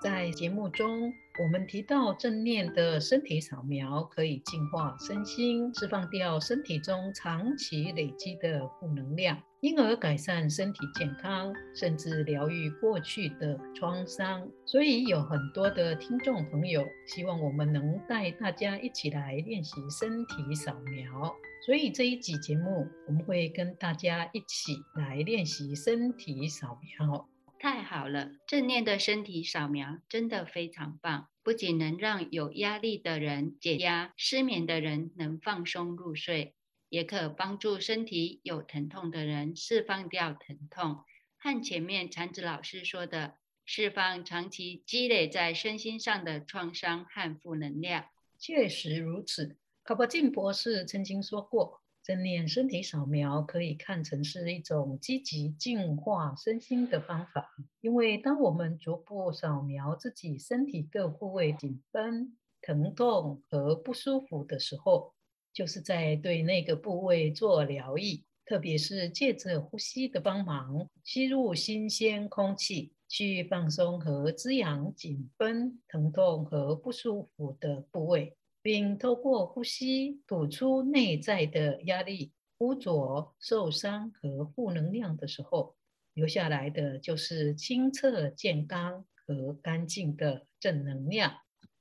在节目中，我们提到正念的身体扫描可以净化身心，释放掉身体中长期累积的负能量，因而改善身体健康，甚至疗愈过去的创伤。所以有很多的听众朋友希望我们能带大家一起来练习身体扫描。所以这一集节目，我们会跟大家一起来练习身体扫描。太好了，正念的身体扫描真的非常棒，不仅能让有压力的人解压，失眠的人能放松入睡，也可帮助身体有疼痛的人释放掉疼痛。和前面禅子老师说的，释放长期积累在身心上的创伤和负能量。确实如此，卡巴金博士曾经说过。正念身体扫描可以看成是一种积极净化身心的方法，因为当我们逐步扫描自己身体各部位紧绷、疼痛和不舒服的时候，就是在对那个部位做疗愈，特别是借着呼吸的帮忙，吸入新鲜空气，去放松和滋养紧绷、疼痛和不舒服的部位。并透过呼吸吐出内在的压力、污浊、受伤和负能量的时候，留下来的就是清澈、健康和干净的正能量。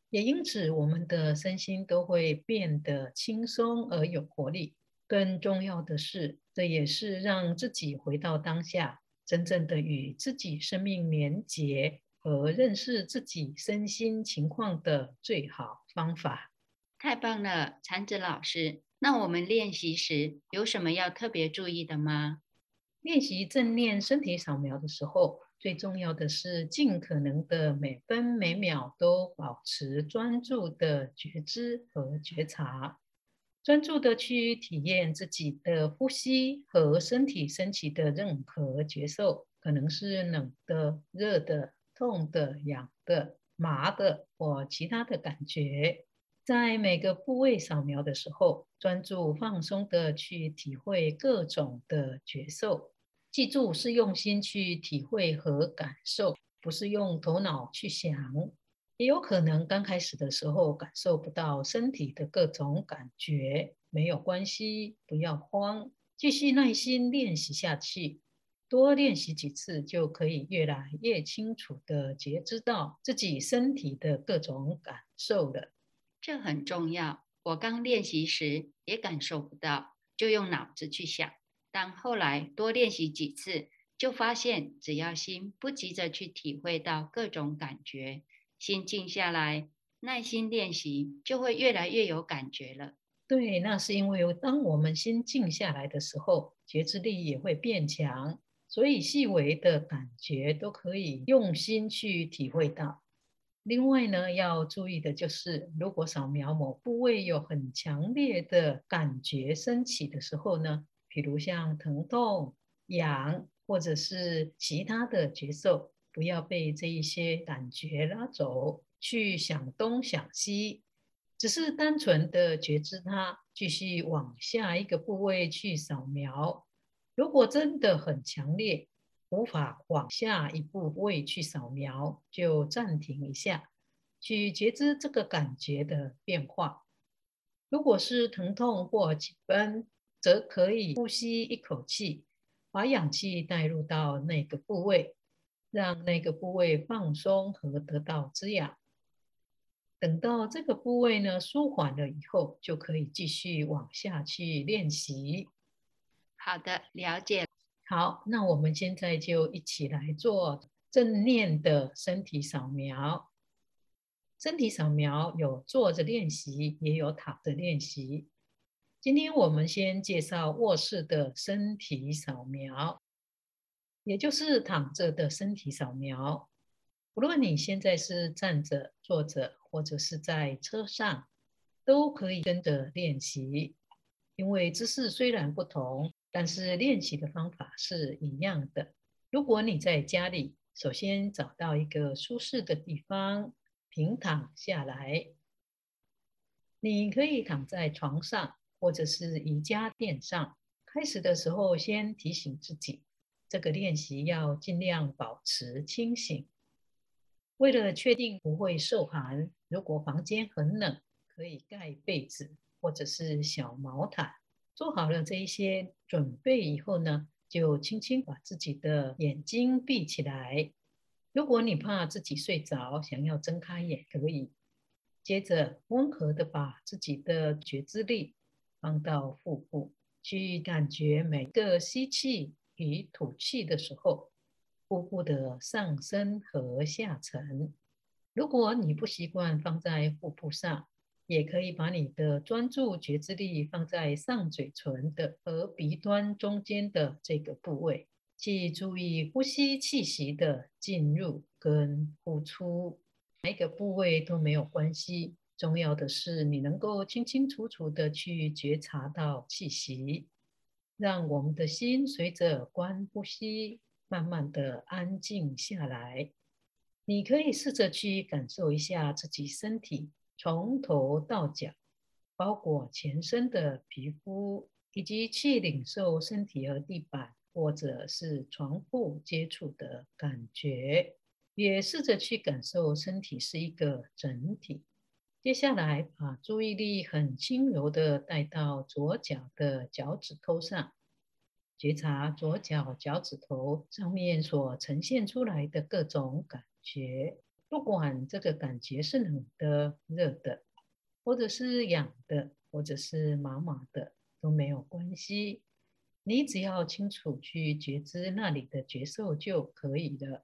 也因此，我们的身心都会变得轻松而有活力。更重要的是，这也是让自己回到当下，真正的与自己生命连结和认识自己身心情况的最好方法。太棒了，禅子老师。那我们练习时有什么要特别注意的吗？练习正念身体扫描的时候，最重要的是尽可能的每分每秒都保持专注的觉知和觉察，专注的去体验自己的呼吸和身体升起的任何觉受，可能是冷的、热的、痛的、痒的、麻的或其他的感觉。在每个部位扫描的时候，专注放松的去体会各种的觉受。记住，是用心去体会和感受，不是用头脑去想。也有可能刚开始的时候感受不到身体的各种感觉，没有关系，不要慌，继续耐心练习下去。多练习几次，就可以越来越清楚的觉知到自己身体的各种感受了。这很重要。我刚练习时也感受不到，就用脑子去想。但后来多练习几次，就发现只要心不急着去体会到各种感觉，心静下来，耐心练习，就会越来越有感觉了。对，那是因为当我们心静下来的时候，觉知力也会变强，所以细微的感觉都可以用心去体会到。另外呢，要注意的就是，如果扫描某部位有很强烈的感觉升起的时候呢，比如像疼痛、痒，或者是其他的觉受，不要被这一些感觉拉走，去想东想西，只是单纯的觉知它，继续往下一个部位去扫描。如果真的很强烈，无法往下一步位去扫描，就暂停一下，去觉知这个感觉的变化。如果是疼痛或紧绷，则可以呼吸一口气，把氧气带入到那个部位，让那个部位放松和得到滋养。等到这个部位呢舒缓了以后，就可以继续往下去练习。好的，了解。好，那我们现在就一起来做正念的身体扫描。身体扫描有坐着练习，也有躺着练习。今天我们先介绍卧室的身体扫描，也就是躺着的身体扫描。无论你现在是站着、坐着，或者是在车上，都可以跟着练习。因为姿势虽然不同，但是练习的方法是一样的。如果你在家里，首先找到一个舒适的地方，平躺下来。你可以躺在床上，或者是瑜伽垫上。开始的时候，先提醒自己，这个练习要尽量保持清醒。为了确定不会受寒，如果房间很冷，可以盖被子或者是小毛毯。做好了这一些准备以后呢，就轻轻把自己的眼睛闭起来。如果你怕自己睡着，想要睁开也可以。接着，温和的把自己的觉知力放到腹部，去感觉每个吸气与吐气的时候，腹部的上升和下沉。如果你不习惯放在腹部上，也可以把你的专注觉知力放在上嘴唇的和鼻端中间的这个部位，去注意呼吸气息的进入跟呼出。哪一个部位都没有关系，重要的是你能够清清楚楚的去觉察到气息，让我们的心随着观呼吸慢慢的安静下来。你可以试着去感受一下自己身体从头到脚，包括全身的皮肤，以及去领受身体和地板或者是床铺接触的感觉。也试着去感受身体是一个整体。接下来，把注意力很轻柔的带到左脚的脚趾头上，觉察左脚脚趾头上面所呈现出来的各种感觉。不管这个感觉是冷的、热的，或者是痒的，或者是麻麻的，都没有关系。你只要清楚去觉知那里的觉受就可以了。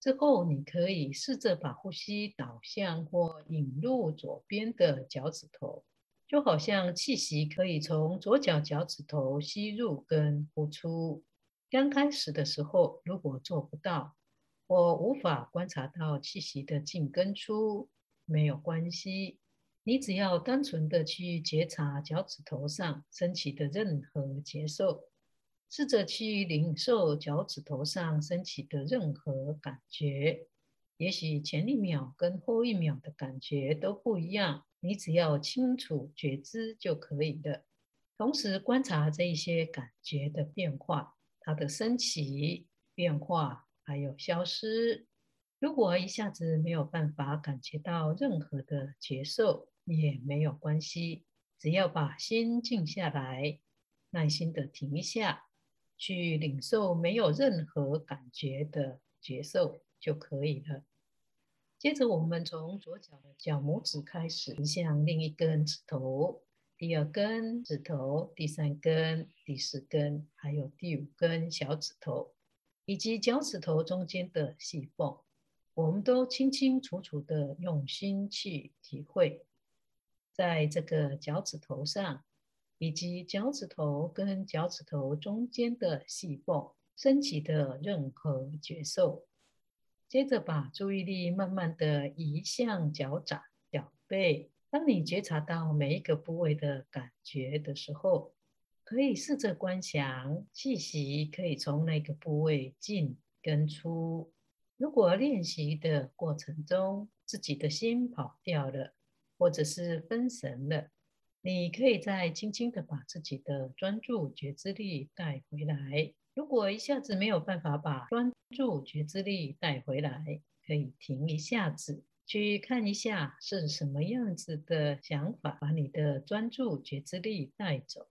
之后，你可以试着把呼吸导向或引入左边的脚趾头，就好像气息可以从左脚脚趾头吸入跟呼出。刚开始的时候，如果做不到我无法观察到气息的进跟出，没有关系，你只要单纯的去觉察脚趾头上升起的任何觉受。试着去领受脚趾头上升起的任何感觉，也许前一秒跟后一秒的感觉都不一样，你只要清楚觉知就可以了。同时观察这一些感觉的变化，它的升起、变化还有消失。如果一下子没有办法感觉到任何的觉受，也没有关系，只要把心静下来，耐心的停一下。去领受没有任何感觉的觉受就可以了。接着，我们从左脚的脚拇指开始，移向另一根指头，第二根指头，第三根、第四根，还有第五根小指头，以及脚趾头中间的细缝，我们都清清楚楚的用心去体会，在这个脚趾头上。以及脚趾头跟脚趾头中间的细缝升起的任何觉受，接着把注意力慢慢的移向脚掌、脚背。当你觉察到每一个部位的感觉的时候，可以试着观想气息可以从那个部位进跟出。如果练习的过程中自己的心跑掉了，或者是分神了。你可以再轻轻的把自己的专注觉知力带回来。如果一下子没有办法把专注觉知力带回来，可以停一下子，去看一下是什么样子的想法把你的专注觉知力带走，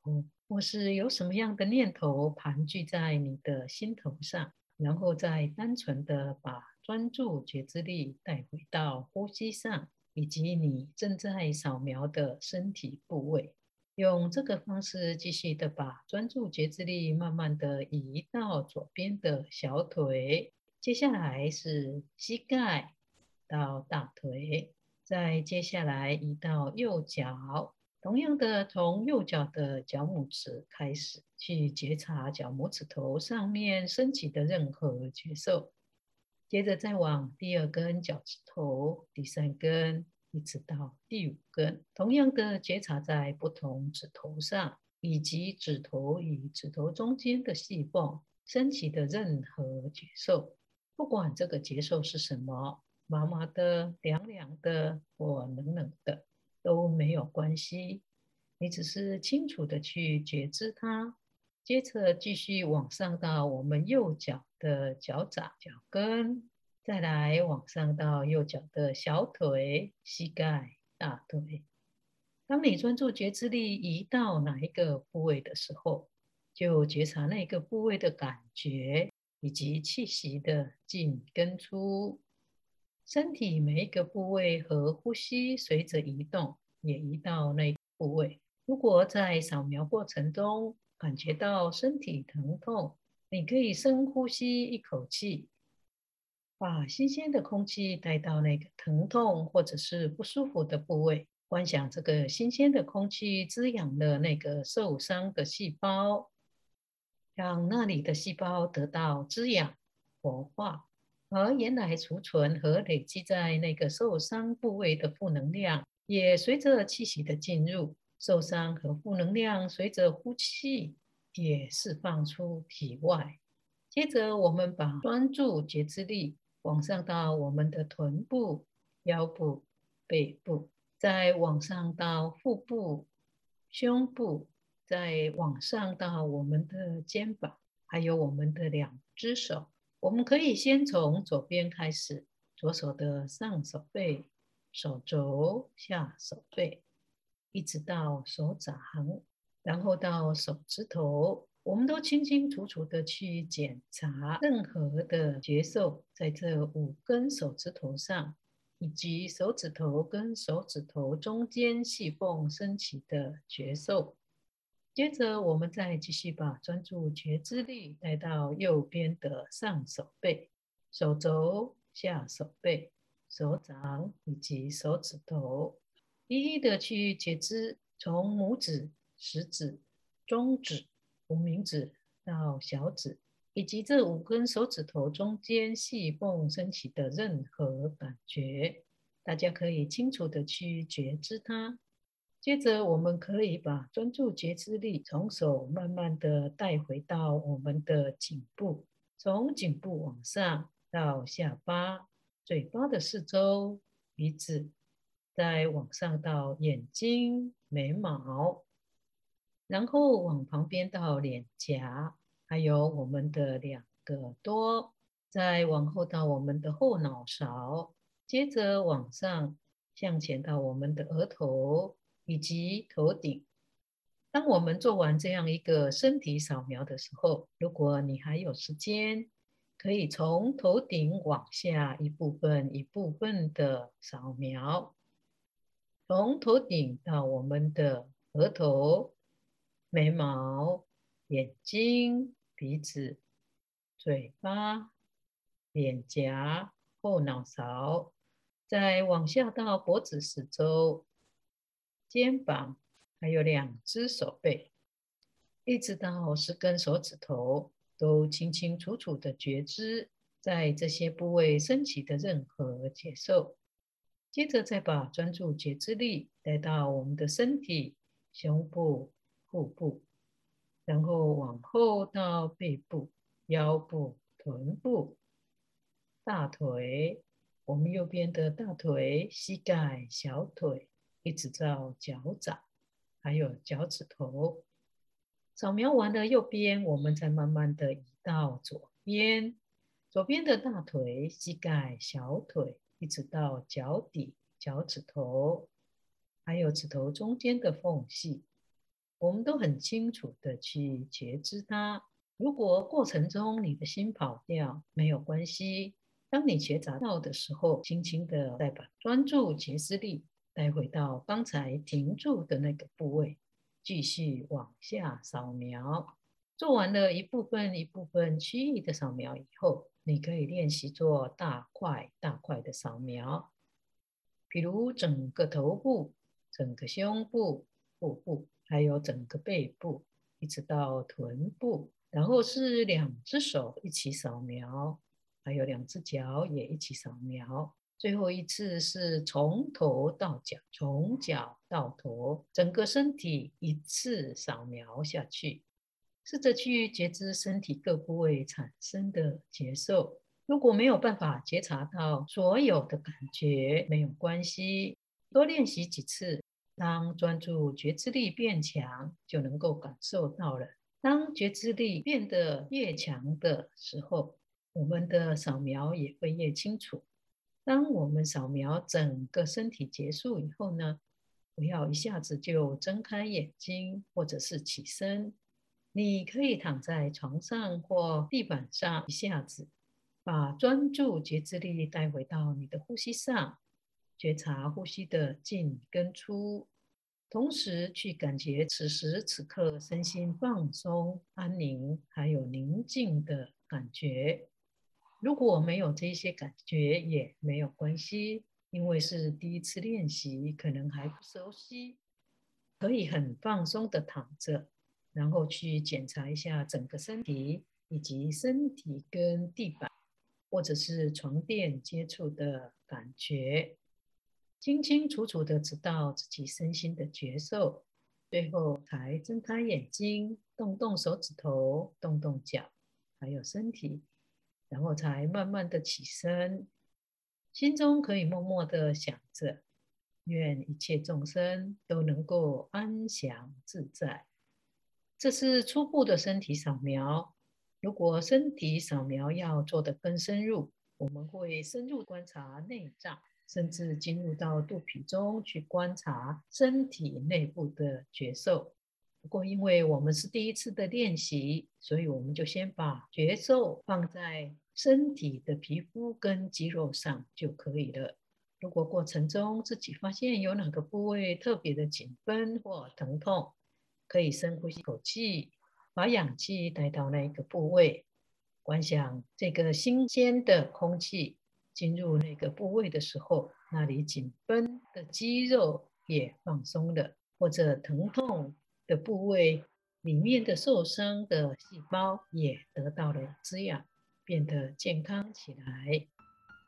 或是有什么样的念头盘踞在你的心头上，然后再单纯的把专注觉知力带回到呼吸上。以及你正在扫描的身体部位，用这个方式继续的把专注觉知力慢慢的移到左边的小腿，接下来是膝盖到大腿，再接下来移到右脚，同样的从右脚的脚拇指开始去觉察脚拇指头上面升起的任何觉受。接着再往第二根脚趾头，第三根，一直到第五根，同样的觉察在不同指头上，以及指头与指头中间的细缝升起的任何觉受，不管这个觉受是什么，麻麻的、凉凉的或冷冷的，都没有关系。你只是清楚的去觉知它，接着继续往上到我们右脚的脚掌、脚跟，再来往上到右脚的小腿、膝盖、大腿。当你专注觉知力移到哪一个部位的时候，就觉察那个部位的感觉以及气息的进跟出。身体每一个部位和呼吸随着移动，也移到那个部位。如果在扫描过程中感觉到身体疼痛，你可以深呼吸一口气，把新鲜的空气带到那个疼痛或者是不舒服的部位。观想这个新鲜的空气滋养了那个受伤的细胞，让那里的细胞得到滋养、活化，而原来储存和累积在那个受伤部位的负能量，也随着气息的进入，受伤和负能量随着呼气也释放出体外。接着，我们把专注觉知力往上到我们的臀部、腰部、背部。再往上到腹部、胸部，再往上到我们的肩膀，还有我们的两只手。我们可以先从左边开始，左手的上手背、手肘、下手背，一直到手掌，然后到手指头。我们都清清楚楚的去检查任何的觉受，在这五根手指头上。以及手指头跟手指头中间细缝升起的觉受，接着我们再继续把专注觉知力带到右边的上手背、手肘、下手背、手掌以及手指头，一一的去觉知，从拇指、食指、中指、无名指到小指。以及这五根手指头中间细缝升起的任何感觉，大家可以清楚的去觉知它。接着，我们可以把专注觉知力从手慢慢的带回到我们的颈部，从颈部往上到下巴、嘴巴的四周、鼻子，再往上到眼睛、眉毛，然后往旁边到脸颊。还有我们的两个耳朵，再往后到我们的后脑勺，接着往上向前到我们的额头以及头顶。当我们做完这样一个身体扫描的时候，如果你还有时间，可以从头顶往下一部分一部分的扫描，从头顶到我们的额头、眉毛。眼睛、鼻子、嘴巴、脸颊、后脑勺，再往下到脖子四周、肩膀，还有两只手背，一直到十根手指头，都清清楚楚的觉知在这些部位升起的任何觉受。接着再把专注觉知力带到我们的身体、胸部、腹部。然后往后到背部、腰部、臀部、大腿，我们右边的大腿、膝盖、小腿，一直到脚掌，还有脚趾头。扫描完了右边，我们再慢慢的移到左边，左边的大腿、膝盖、小腿，一直到脚底、脚趾头，还有指头中间的缝隙。我们都很清楚的去觉知它。如果过程中你的心跑掉，没有关系。当你觉察到的时候，轻轻的再把专注觉知力带回到刚才停住的那个部位，继续往下扫描。做完了一部分一部分区域的扫描以后，你可以练习做大块大块的扫描，比如整个头部、整个胸部、腹部。还有整个背部，一直到臀部，然后是两只手一起扫描，还有两只脚也一起扫描。最后一次是从头到脚，从脚到头，整个身体一次扫描下去，试着去觉知身体各部位产生的觉受。如果没有办法觉察到所有的感觉，没有关系，多练习几次，当专注觉知力变强，就能够感受到了。当觉知力变得越强的时候，我们的扫描也会越清楚。当我们扫描整个身体结束以后呢，不要一下子就睁开眼睛或者是起身，你可以躺在床上或地板上，一下子把专注觉知力带回到你的呼吸上，觉察呼吸的进跟出，同时去感觉此时此刻身心放松、安宁还有宁静的感觉。如果没有这些感觉也没有关系，因为是第一次练习，可能还不熟悉，可以很放松的躺着，然后去检查一下整个身体以及身体跟地板或者是床垫接触的感觉，清清楚楚的知道自己身心的觉受，最后才睁开眼睛，动动手指头，动动脚，还有身体。然后才慢慢的起身，心中可以默默的想着，愿一切众生都能够安详自在。这是初步的身体扫描。如果身体扫描要做得更深入，我们会深入观察内脏，甚至进入到肚皮中去观察身体内部的觉受。不过，因为我们是第一次的练习，所以我们就先把节奏放在。身体的皮肤跟肌肉上就可以了。如果过程中自己发现有哪个部位特别的紧绷或疼痛，可以深呼吸口气，把氧气带到那个部位，观想这个新鲜的空气进入那个部位的时候，那里紧绷的肌肉也放松了，或者疼痛的部位里面的受伤的细胞也得到了滋养。变得健康起来，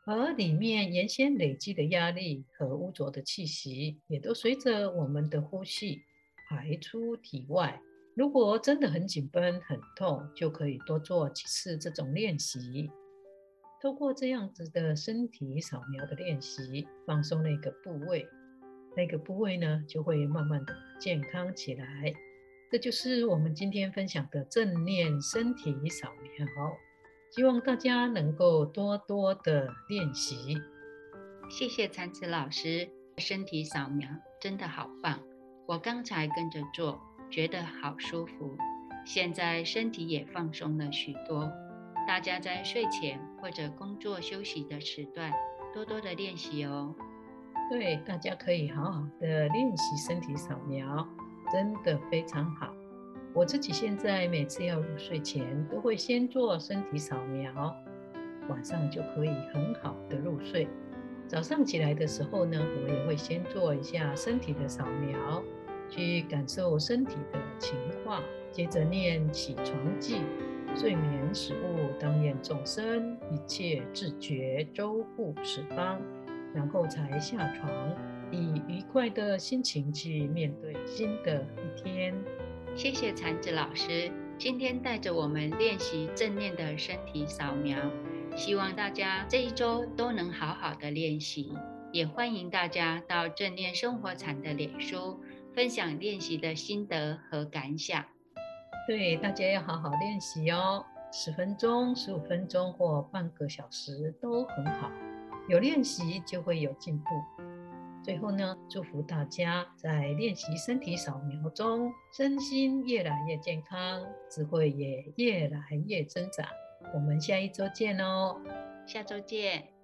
而里面原先累积的压力和污浊的气息，也都随着我们的呼吸排出体外。如果真的很紧绷、很痛，就可以多做几次这种练习。透过这样子的身体扫描的练习，放松那个部位，那个部位呢，就会慢慢的健康起来。这就是我们今天分享的正念身体扫描。希望大家能够多多的练习。谢谢禅子老师，身体扫描真的好棒，我刚才跟着做，觉得好舒服。现在身体也放松了许多。大家在睡前或者工作休息的时段，多多的练习哦。对，大家可以好好的练习身体扫描，真的非常好。我自己现在每次要入睡前，都会先做身体扫描，晚上就可以很好的入睡。早上起来的时候呢，我也会先做一下身体的扫描，去感受身体的情况，接着念起床偈：睡眠时务，当愿众生一切自觉，周护十方，然后才下床，以愉快的心情去面对新的一天。谢谢禅子老师今天带着我们练习正念的身体扫描，希望大家这一周都能好好的练习，也欢迎大家到正念生活禅的脸书分享练习的心得和感想。对，大家要好好练习哦，十分钟、十五分钟或半个小时都很好，有练习就会有进步。最后呢，祝福大家在练习身体扫描中，身心越来越健康，智慧也越来越增长。我们下一周见哦，下周见。